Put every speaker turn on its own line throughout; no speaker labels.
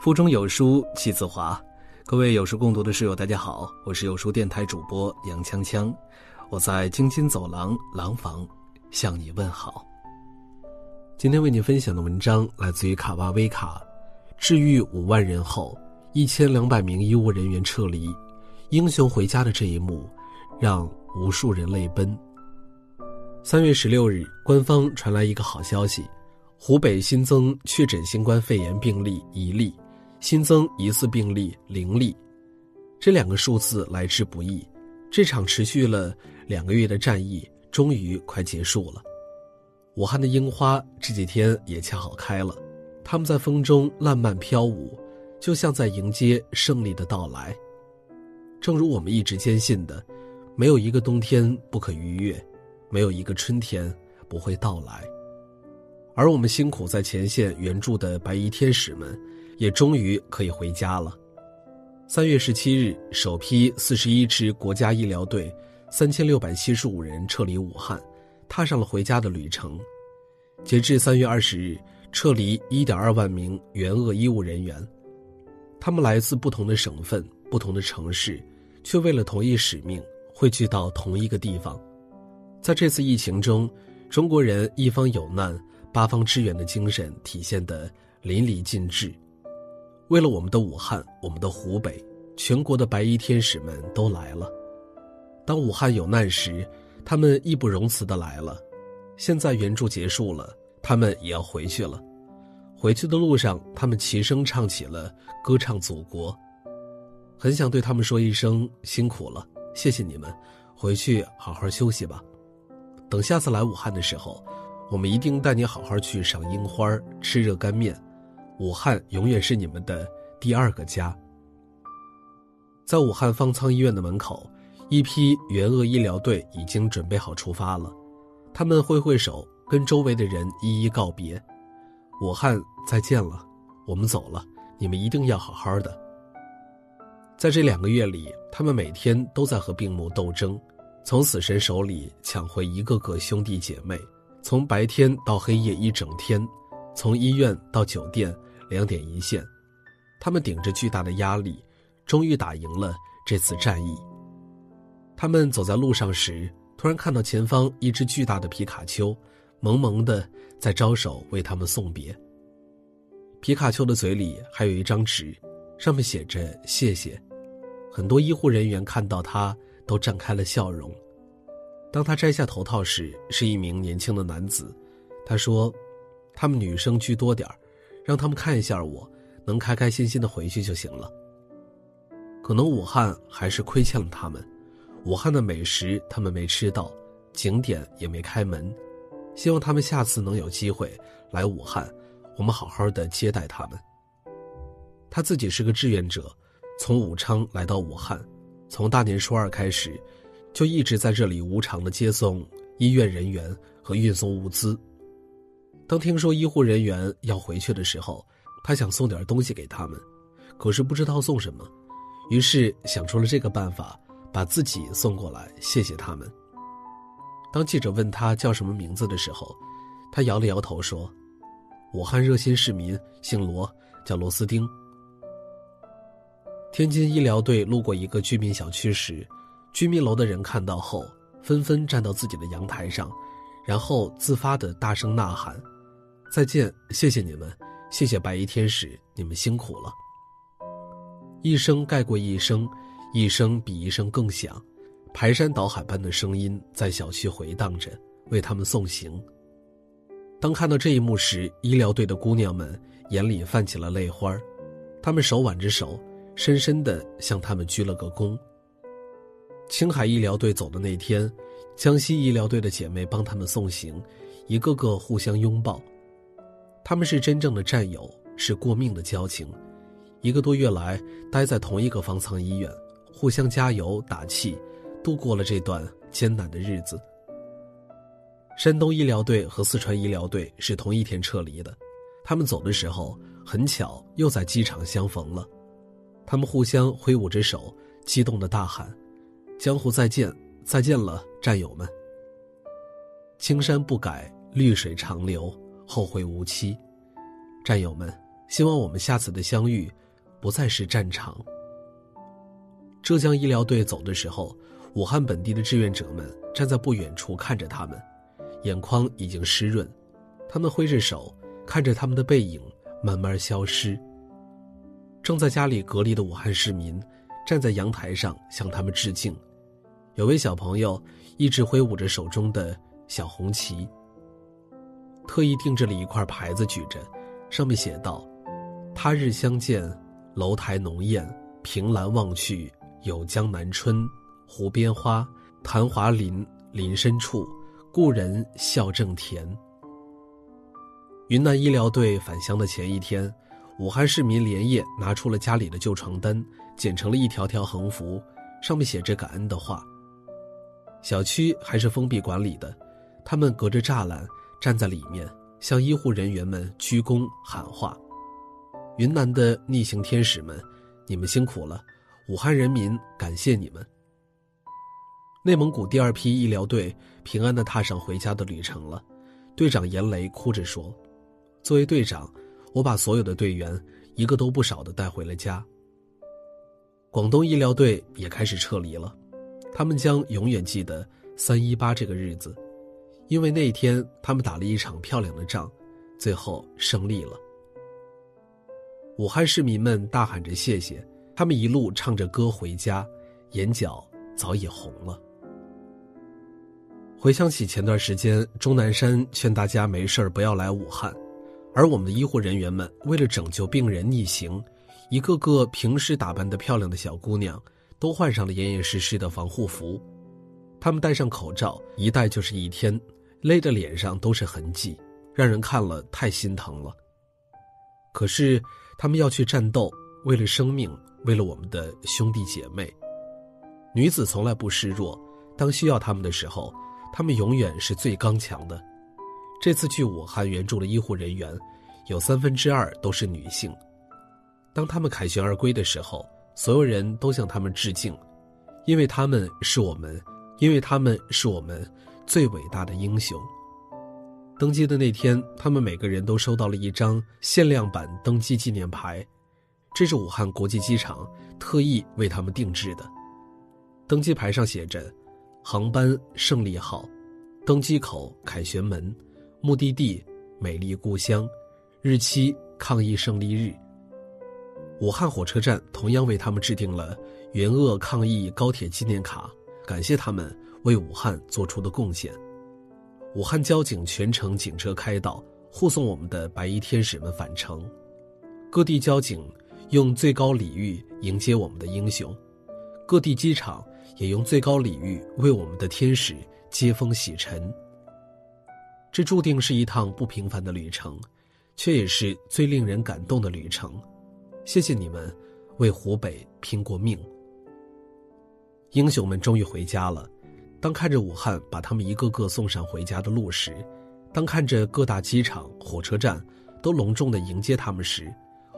腹中有书气自华，各位有书共读的室友，大家好，我是有书电台主播杨锵锵，我在京津走廊廊坊向你问好。今天为你分享的文章来自于卡哇威卡，治愈五万人后，一千两百名医务人员撤离，英雄回家的这一幕，让无数人泪奔。三月十六日，官方传来一个好消息，湖北新增确诊新冠肺炎病例一例。新增疑似病例零例，这两个数字来之不易。这场持续了两个月的战役终于快结束了。武汉的樱花这几天也恰好开了，它们在风中烂漫飘舞，就像在迎接胜利的到来。正如我们一直坚信的，没有一个冬天不可逾越，没有一个春天不会到来。而我们辛苦在前线援助的白衣天使们。也终于可以回家了。三月十七日，首批四十一支国家医疗队，三千六百七十五人撤离武汉，踏上了回家的旅程。截至三月二十日，撤离一点二万名援鄂医务人员，他们来自不同的省份、不同的城市，却为了同一使命汇聚到同一个地方。在这次疫情中，中国人一方有难，八方支援的精神体现得淋漓尽致。为了我们的武汉，我们的湖北，全国的白衣天使们都来了。当武汉有难时，他们义不容辞的来了。现在援助结束了，他们也要回去了。回去的路上，他们齐声唱起了歌唱祖国。很想对他们说一声辛苦了，谢谢你们，回去好好休息吧。等下次来武汉的时候，我们一定带你好好去赏樱花，吃热干面。武汉永远是你们的第二个家。在武汉方舱医院的门口，一批援鄂医疗队已经准备好出发了。他们挥挥手，跟周围的人一一告别：“武汉再见了，我们走了，你们一定要好好的。”在这两个月里，他们每天都在和病魔斗争，从死神手里抢回一个个兄弟姐妹，从白天到黑夜一整天，从医院到酒店。两点一线，他们顶着巨大的压力，终于打赢了这次战役。他们走在路上时，突然看到前方一只巨大的皮卡丘，萌萌的在招手为他们送别。皮卡丘的嘴里还有一张纸，上面写着“谢谢”。很多医护人员看到他都绽开了笑容。当他摘下头套时，是一名年轻的男子。他说：“他们女生居多点儿。”让他们看一下我，能开开心心的回去就行了。可能武汉还是亏欠了他们，武汉的美食他们没吃到，景点也没开门。希望他们下次能有机会来武汉，我们好好的接待他们。他自己是个志愿者，从武昌来到武汉，从大年初二开始，就一直在这里无偿的接送医院人员和运送物资。当听说医护人员要回去的时候，他想送点东西给他们，可是不知道送什么，于是想出了这个办法，把自己送过来谢谢他们。当记者问他叫什么名字的时候，他摇了摇头说：“武汉热心市民，姓罗，叫罗斯丁。”天津医疗队路过一个居民小区时，居民楼的人看到后，纷纷站到自己的阳台上，然后自发的大声呐喊。再见，谢谢你们，谢谢白衣天使，你们辛苦了。一声盖过一声，一声比一声更响，排山倒海般的声音在小区回荡着，为他们送行。当看到这一幕时，医疗队的姑娘们眼里泛起了泪花，她们手挽着手，深深的向他们鞠了个躬。青海医疗队走的那天，江西医疗队的姐妹帮他们送行，一个个互相拥抱。他们是真正的战友，是过命的交情。一个多月来，待在同一个方舱医院，互相加油打气，度过了这段艰难的日子。山东医疗队和四川医疗队是同一天撤离的，他们走的时候很巧又在机场相逢了。他们互相挥舞着手，激动的大喊：“江湖再见，再见了，战友们！青山不改，绿水长流。”后会无期，战友们，希望我们下次的相遇，不再是战场。浙江医疗队走的时候，武汉本地的志愿者们站在不远处看着他们，眼眶已经湿润，他们挥着手，看着他们的背影慢慢消失。正在家里隔离的武汉市民，站在阳台上向他们致敬。有位小朋友一直挥舞着手中的小红旗，特意定制了一块牌子举着，上面写道。他日相见，楼台浓艳，凭栏望去，有江南春，湖边花，昙华林，林深处，故人笑正甜。云南医疗队返乡的前一天，武汉市民连夜拿出了家里的旧床单，剪成了一条条横幅，上面写着感恩的话。小区还是封闭管理的，他们隔着栅栏站在里面，向医护人员们鞠躬喊话。云南的逆行天使们，你们辛苦了！武汉人民感谢你们。内蒙古第二批医疗队平安的踏上回家的旅程了。队长严雷哭着说：“作为队长，我把所有的队员一个都不少的带回了家。”广东医疗队也开始撤离了，他们将永远记得三一八这个日子，因为那天他们打了一场漂亮的仗，最后胜利了。武汉市民们大喊着谢谢，他们一路唱着歌回家，眼角早已红了。回想起前段时间，钟南山劝大家没事不要来武汉，而我们的医护人员们为了拯救病人逆行，一个个平时打扮的漂亮的小姑娘，都换上了严严实实的防护服，他们戴上口罩，一戴就是一天，勒的脸上都是痕迹，让人看了太心疼了。可是。他们要去战斗，为了生命，为了我们的兄弟姐妹。女子从来不示弱，当需要他们的时候，他们永远是最刚强的。这次去武汉援助的医护人员，有三分之二都是女性。当他们凯旋而归的时候，所有人都向他们致敬，因为他们是我们，因为他们是我们最伟大的英雄。登机的那天，他们每个人都收到了一张限量版登机纪念牌，这是武汉国际机场特意为他们定制的。登机牌上写着：“航班胜利号，登机口凯旋门，目的地美丽故乡，日期抗疫胜利日。”武汉火车站同样为他们制定了援鄂抗疫高铁纪念卡，感谢他们为武汉做出的贡献。武汉交警全程警车开道，护送我们的白衣天使们返程。各地交警用最高礼遇迎接我们的英雄，各地机场也用最高礼遇为我们的天使接风洗尘。这注定是一趟不平凡的旅程，却也是最令人感动的旅程。谢谢你们，为湖北拼过命。英雄们终于回家了。当看着武汉把他们一个个送上回家的路时，当看着各大机场、火车站都隆重的迎接他们时，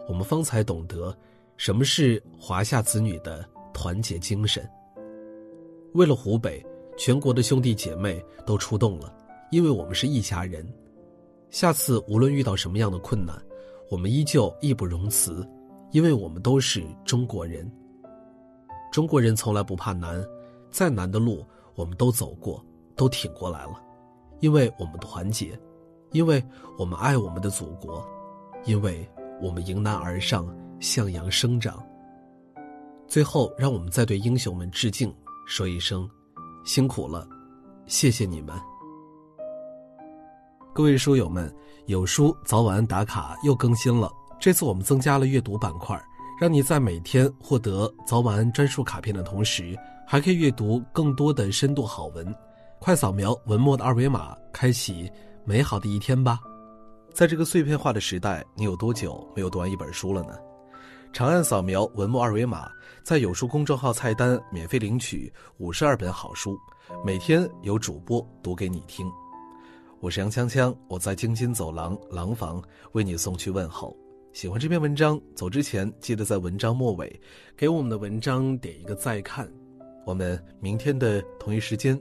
我们方才懂得，什么是华夏子女的团结精神。为了湖北，全国的兄弟姐妹都出动了，因为我们是一家人。下次无论遇到什么样的困难，我们依旧义不容辞，因为我们都是中国人。中国人从来不怕难，再难的路。我们都走过，都挺过来了，因为我们团结，因为我们爱我们的祖国，因为我们迎难而上，向阳生长。最后，让我们再对英雄们致敬，说一声辛苦了，谢谢你们。各位书友们，有书早晚打卡又更新了，这次我们增加了阅读板块，让你在每天获得早晚专属卡片的同时。还可以阅读更多的深度好文，快扫描文末的二维码，开启美好的一天吧。在这个碎片化的时代，你有多久没有读完一本书了呢？长按扫描文末二维码，在有书公众号菜单免费领取五十二本好书，每天有主播读给你听。我是杨锵锵，我在京津走廊廊坊为你送去问候。喜欢这篇文章，走之前记得在文章末尾给我们的文章点一个再看。我们明天的同一时间，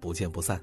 不见不散。